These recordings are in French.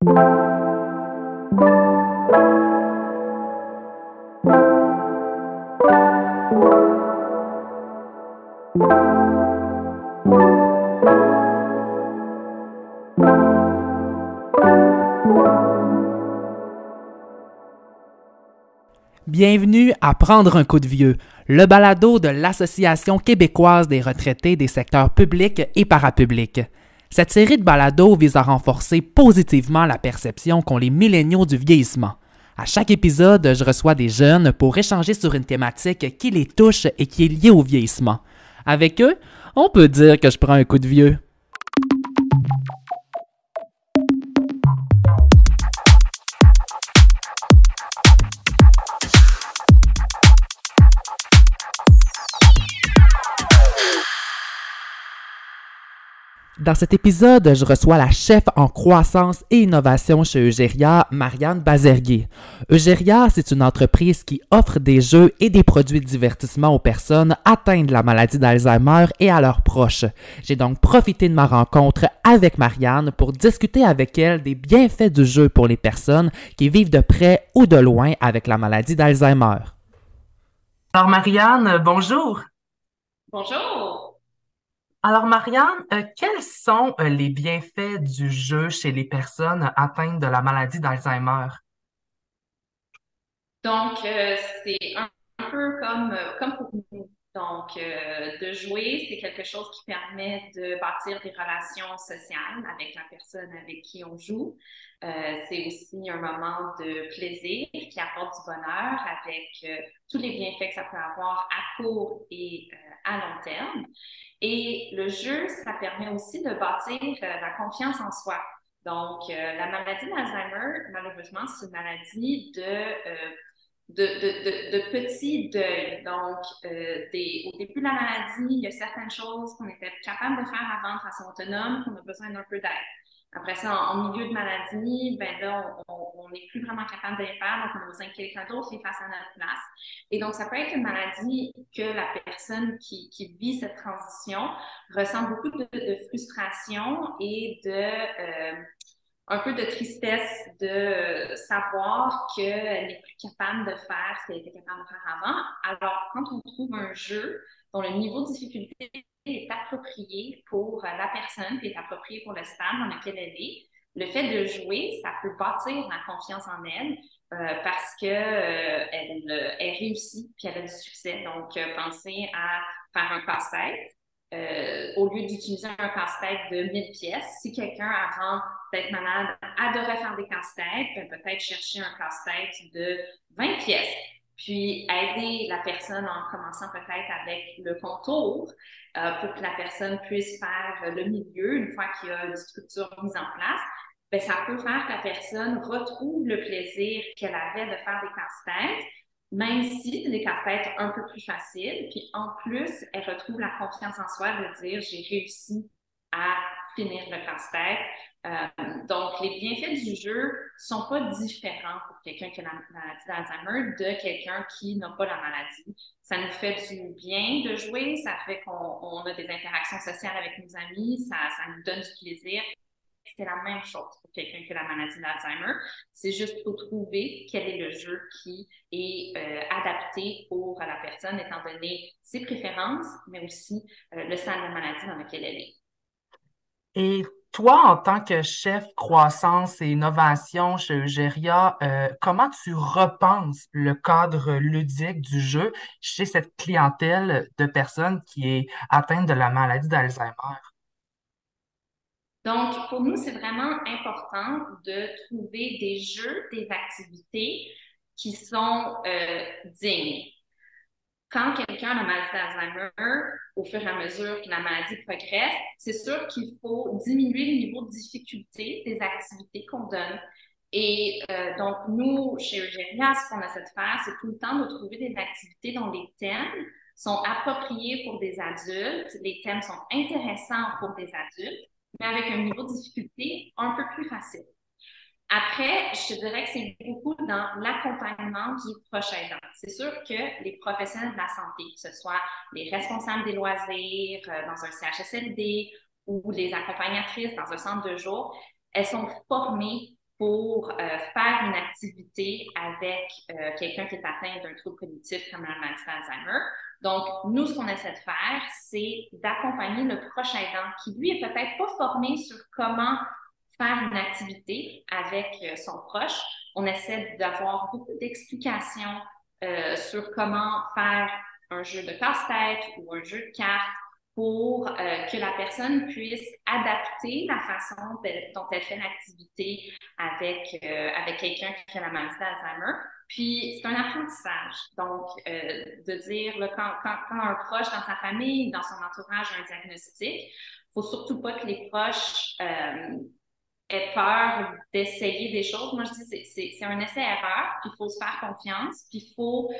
Bienvenue à Prendre un coup de vieux, le balado de l'Association québécoise des retraités des secteurs publics et parapublics. Cette série de balados vise à renforcer positivement la perception qu'ont les milléniaux du vieillissement. À chaque épisode, je reçois des jeunes pour échanger sur une thématique qui les touche et qui est liée au vieillissement. Avec eux, on peut dire que je prends un coup de vieux. Dans cet épisode, je reçois la chef en croissance et innovation chez Eugéria, Marianne Bazerguier. Eugéria, c'est une entreprise qui offre des jeux et des produits de divertissement aux personnes atteintes de la maladie d'Alzheimer et à leurs proches. J'ai donc profité de ma rencontre avec Marianne pour discuter avec elle des bienfaits du jeu pour les personnes qui vivent de près ou de loin avec la maladie d'Alzheimer. Alors Marianne, bonjour. Bonjour. Alors, Marianne, euh, quels sont euh, les bienfaits du jeu chez les personnes atteintes de la maladie d'Alzheimer? Donc, euh, c'est un, peu comme, comme pour nous. Donc, de jouer, c'est quelque chose qui permet de bâtir des relations sociales avec la personne avec qui on joue. c'est aussi un moment de plaisir qui apporte du bonheur avec tous les bienfaits que ça peut avoir à court et à long terme. Et le jeu, ça permet aussi de bâtir euh, la confiance en soi. Donc, euh, la maladie d'Alzheimer, malheureusement, c'est une maladie de, euh, de, de, de, petits deuils. Donc, des, au début de la maladie, il y a certaines choses qu'on était capable de faire avant de façon autonome, qu'on a besoin d'un peu d'aide. Après ça, en, milieu de maladie, ben là, on n'est plus vraiment capable de les faire, donc on a besoin que quelqu'un d'autre les fasse à notre place. Et donc, ça peut être une maladie que la personne qui, vit cette transition ressent beaucoup de, de frustration et de euh, un peu de tristesse de savoir qu'elle n'est plus capable de faire ce qu'elle était capable de faire avant. Alors, quand on trouve un jeu dont le niveau de difficulté est approprié pour la personne, puis est approprié pour le stade dans lequel elle est. Le fait de jouer, ça peut bâtir la confiance en elle euh, parce que euh, euh, elle, réussit puis elle a du succès. Donc, pensez à faire un casse-tête. au lieu d'utiliser un casse-tête de 1000 pièces, si quelqu'un avant d'être malade adorait faire des casse-têtes, ben, peut-être chercher un casse-tête de 20 pièces puis aider la personne en commençant peut-être avec le contour euh, pour que la personne puisse faire le milieu une fois qu'il y a une structure mise en place. Bien, ça peut faire que la personne retrouve le plaisir qu'elle avait de faire des casse-têtes, même si des casse-têtes un peu plus faciles. Puis en plus, elle retrouve la confiance en soi de dire j'ai réussi à le casse-tête. Euh, donc, les bienfaits du jeu sont pas différents pour quelqu'un qui a la maladie d'Alzheimer de quelqu'un qui n'a pas la maladie. Ça nous fait du bien de jouer, ça fait qu'on a des interactions sociales avec nos amis, ça, nous donne du plaisir. C'est la même chose pour quelqu'un qui a la maladie d'Alzheimer. C'est juste pour trouver quel est le jeu qui est euh, adapté pour la personne, étant donné ses préférences, mais aussi euh, le stade de maladie dans lequel elle est. Et toi, en tant que chef croissance et innovation chez Eugéria, euh, comment tu repenses le cadre ludique du jeu chez cette clientèle de personnes qui est atteinte de la maladie d'Alzheimer? Donc, pour nous, c'est vraiment important de trouver des jeux, des activités qui sont euh, dignes quand quelqu'un a la maladie d'Alzheimer, au fur et à mesure que la maladie progresse, c'est sûr qu'il faut diminuer le niveau de difficulté des activités qu'on donne. Et euh, donc, nous, chez Eugénia, ce qu'on essaie de faire, c'est tout le temps de trouver des activités dont les thèmes sont appropriés pour des adultes, les thèmes sont intéressants pour des adultes, mais avec un niveau de difficulté un peu plus facile. Après, je te dirais que c'est beaucoup dans l'accompagnement du prochain aidant. C'est sûr que les professionnels de la santé, que ce soit les responsables des loisirs euh, dans un CHSLD ou les accompagnatrices dans un centre de jour, elles sont formées pour euh, faire une activité avec euh, quelqu'un qui est atteint d'un trouble cognitif comme la maladie d'Alzheimer. Donc, nous, ce qu'on essaie de faire, c'est d'accompagner le proche aidant qui, lui, est peut-être pas formé sur comment faire une activité avec euh, son proche. On essaie d'avoir beaucoup d'explications sur comment faire un jeu de casse-tête ou un jeu de cartes pour euh, que la personne puisse adapter la façon dont elle fait l'activité avec, euh, avec quelqu'un qui a la maladie d'Alzheimer. Puis, c'est un apprentissage. Donc, euh, de dire, quand, quand, quand, un proche dans sa famille, dans son entourage a un diagnostic, faut surtout pas que les proches aient peur d'essayer des choses. Moi, je dis, c'est un essai-erreur, puis il faut se faire confiance, puis il faut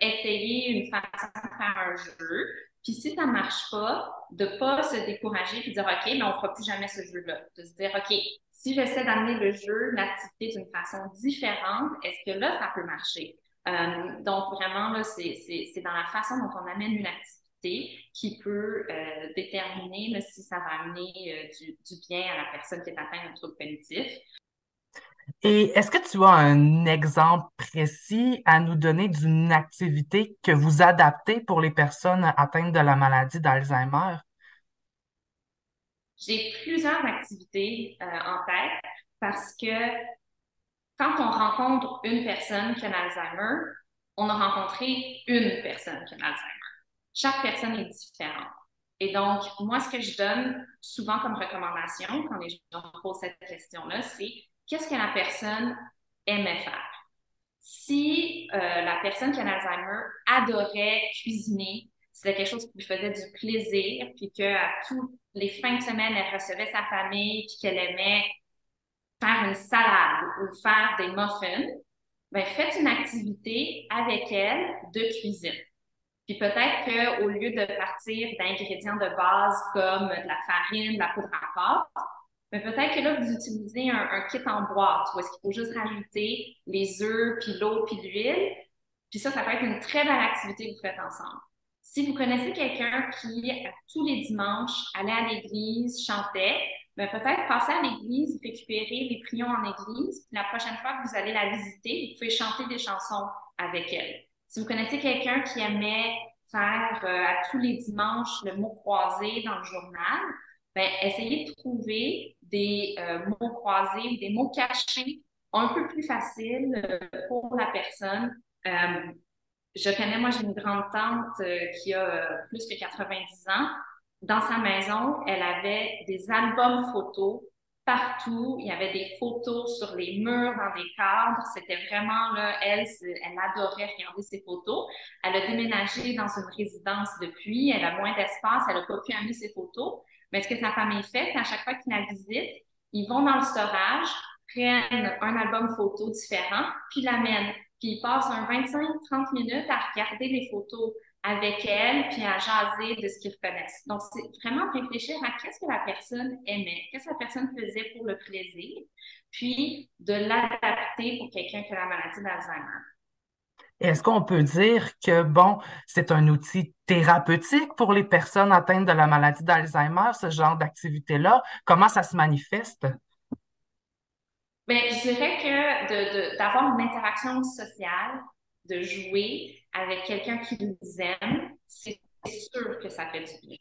essayer une façon de faire un jeu. Puis si ça ne marche pas, de ne pas se décourager et dire OK, mais on ne fera plus jamais ce jeu-là. De se dire OK, si j'essaie d'amener le jeu, l'activité d'une façon différente, est-ce que là, ça peut marcher? Euh, donc vraiment, là, c'est dans la façon dont on amène une activité qui peut euh, déterminer si ça va amener euh, du, du, bien à la personne qui est atteinte d'un trouble cognitif. Et est-ce que tu as un exemple précis à nous donner d'une activité que vous adaptez pour les personnes atteintes de la maladie d'Alzheimer? J'ai plusieurs activités euh, en tête parce que quand on rencontre une personne qui a l'Alzheimer, on a rencontré une personne qui a l'Alzheimer. Chaque personne est différente. Et donc, moi, ce que je donne souvent comme recommandation quand les gens posent cette question-là, c'est qu'est-ce que la personne aimait faire. Si euh, la personne qui a l'Alzheimer adorait cuisiner, c'était quelque chose qui lui faisait du plaisir, puis qu'à toutes les fins de semaine, elle recevait sa famille, puis qu'elle aimait faire une salade ou faire des muffins, ben faites une activité avec elle de cuisine. Puis peut-être qu'au lieu de partir d'ingrédients de base comme de la farine, de la poudre à pâte, mais peut-être que là, vous utilisez un, kit en boîte où est-ce qu'il faut juste rajouter les œufs, puis l'eau, puis l'huile. Puis ça, ça peut être une très belle activité que vous faites ensemble. Si vous connaissez quelqu'un qui, tous les dimanches, allait à l'église, chantait, mais peut-être passer à l'église, récupérer les prions en église, puis la prochaine fois que vous allez la visiter, vous pouvez chanter des chansons avec elle. Si vous connaissez quelqu'un qui aimait faire euh, à tous les dimanches le mot croisé dans le journal, ben, essayez de trouver des euh, mots croisés, des mots cachés un peu plus faciles euh, pour la personne. Je connais, moi, j'ai une grande tante qui a plus que 90 ans. Dans sa maison, elle avait des albums photos partout. Il y avait des photos sur les murs, dans des cadres. C'était vraiment, là, elle, elle adorait regarder ces photos. Elle a déménagé dans une résidence depuis. Elle a moins d'espace. Elle n'a pas pu amener ses photos. Mais ce que sa famille fait, c'est à chaque fois qu'ils la visitent, ils vont dans le storage, prennent un album photo différent, puis l'amènent. Puis ils passent un 25-30 minutes à regarder les photos avec elle, puis à jaser de ce qu'ils reconnaissent. Donc, c'est vraiment réfléchir à qu'est-ce que la personne aimait, qu'est-ce que la personne faisait pour le plaisir, puis de l'adapter pour quelqu'un qui a la maladie d'Alzheimer. Est-ce qu'on peut dire que, bon, c'est un outil thérapeutique pour les personnes atteintes de la maladie d'Alzheimer, ce genre d'activité-là? Comment ça se manifeste? Bien, je dirais que d'avoir une interaction sociale, de jouer avec quelqu'un qui nous aime, c'est sûr que ça fait du bien.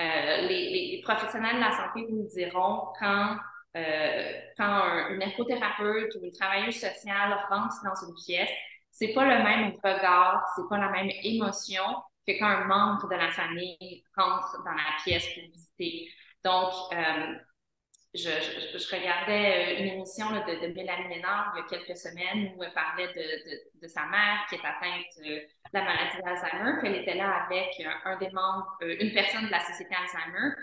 Euh, les, professionnels de la santé vous diront quand, euh, quand une infothérapeute ou une travailleuse sociale rentre dans une pièce, c'est pas le même regard, c'est pas la même émotion que quand un membre de la famille rentre dans la pièce pour visiter. Donc, euh, je, je, regardais euh, une émission de, de, Mélanie Ménard il y a quelques semaines où elle parlait de, de, sa mère qui est atteinte de la maladie d'Alzheimer, qu'elle était là avec un des membres, euh, une personne de la société Alzheimer,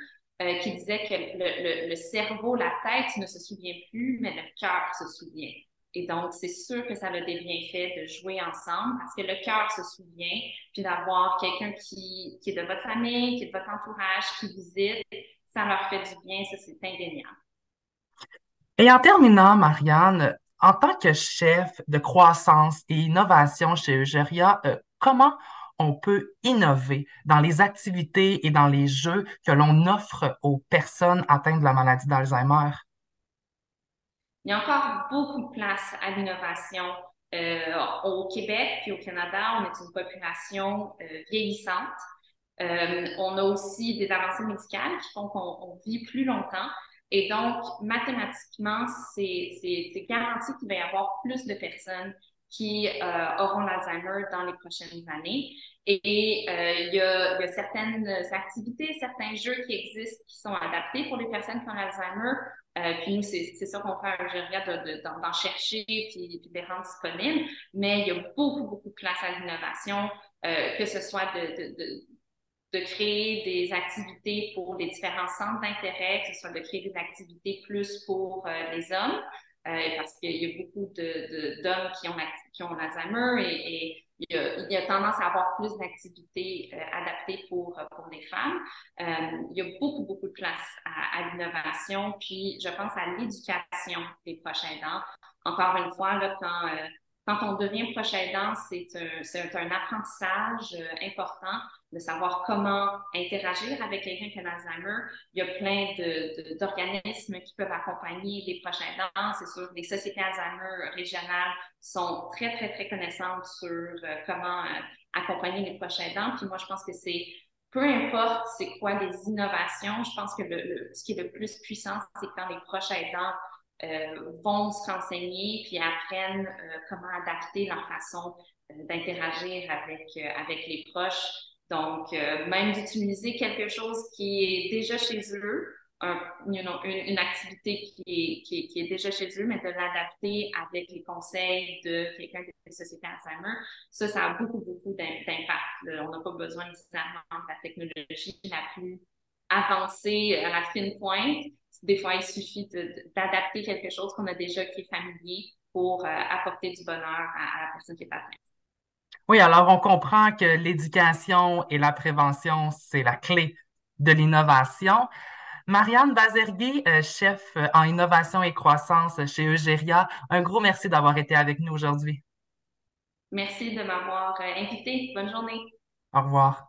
qui disait que le, le, le cerveau, la tête ne se souvient plus, mais le cœur se souvient. Et donc, c'est sûr que ça a des bienfaits de jouer ensemble parce que le cœur se souvient, puis d'avoir quelqu'un qui, qui est de votre famille, qui est de votre entourage, qui visite, ça leur fait du bien, ça c'est indéniable. Et en terminant, Marianne, en tant que chef de croissance et innovation chez Eugéria, euh, comment on peut innover dans les activités et dans les jeux que l'on offre aux personnes atteintes de la maladie d'Alzheimer? il y a encore beaucoup de place à l'innovation. au Québec puis au Canada, on est une population vieillissante. On a aussi des avancées médicales qui font qu'on vit plus longtemps. Et donc, mathématiquement, c'est garanti qu'il va y avoir plus de personnes qui euh, auront l'Alzheimer dans les prochaines années. Et euh, il, y a, certaines activités, certains jeux qui existent qui sont adaptés pour les personnes qui ont l'Alzheimer. Euh, puis nous, c'est ça qu'on fait à Algéria, d'en chercher puis, puis de les rendre disponibles. Mais il y a beaucoup, beaucoup de place à l'innovation, que ce soit de, de de créer des activités pour les différents centres d'intérêt, que ce soit de créer des activités plus pour euh, les hommes, euh, parce qu'il y a beaucoup d'hommes qui ont, qui ont l'Alzheimer et, il, y a, tendance à avoir plus d'activités euh, adaptées pour, pour les femmes. il y a beaucoup, beaucoup de place à, à l'innovation, puis je pense à l'éducation des prochains aidants. Encore une fois, là, quand quand on devient proche aidant, c'est un, un, apprentissage euh, important de savoir comment interagir avec quelqu'un qui a l'Alzheimer. Il y a plein d'organismes qui peuvent accompagner les proches aidants. C'est sûr, les sociétés Alzheimer régionales sont très, très, très connaissantes sur euh, comment euh, accompagner les proches aidants. Puis moi, je pense que c'est peu importe c'est quoi les innovations, je pense que le, ce qui est le plus puissant, c'est quand les proches aidants vont se renseigner puis apprennent euh, comment adapter leur façon euh, d'interagir avec, avec les proches. Donc, même d'utiliser quelque chose qui est déjà chez eux, une, activité qui est, qui, qui est, déjà chez eux, mais de l'adapter avec les conseils de quelqu'un de la société Alzheimer, ça, ça a beaucoup, beaucoup d'impact. On n'a pas besoin nécessairement de la technologie la plus avancée à la fine pointe, des fois, il suffit d'adapter quelque chose qu'on a déjà qui est familier pour euh, apporter du bonheur à, la personne qui est atteinte. Oui, alors on comprend que l'éducation et la prévention, c'est la clé de l'innovation. Marianne Bazergui, euh, chef euh, en innovation et croissance chez Eugéria, un gros merci d'avoir été avec nous aujourd'hui. Merci de m'avoir invité. Bonne journée. Au revoir.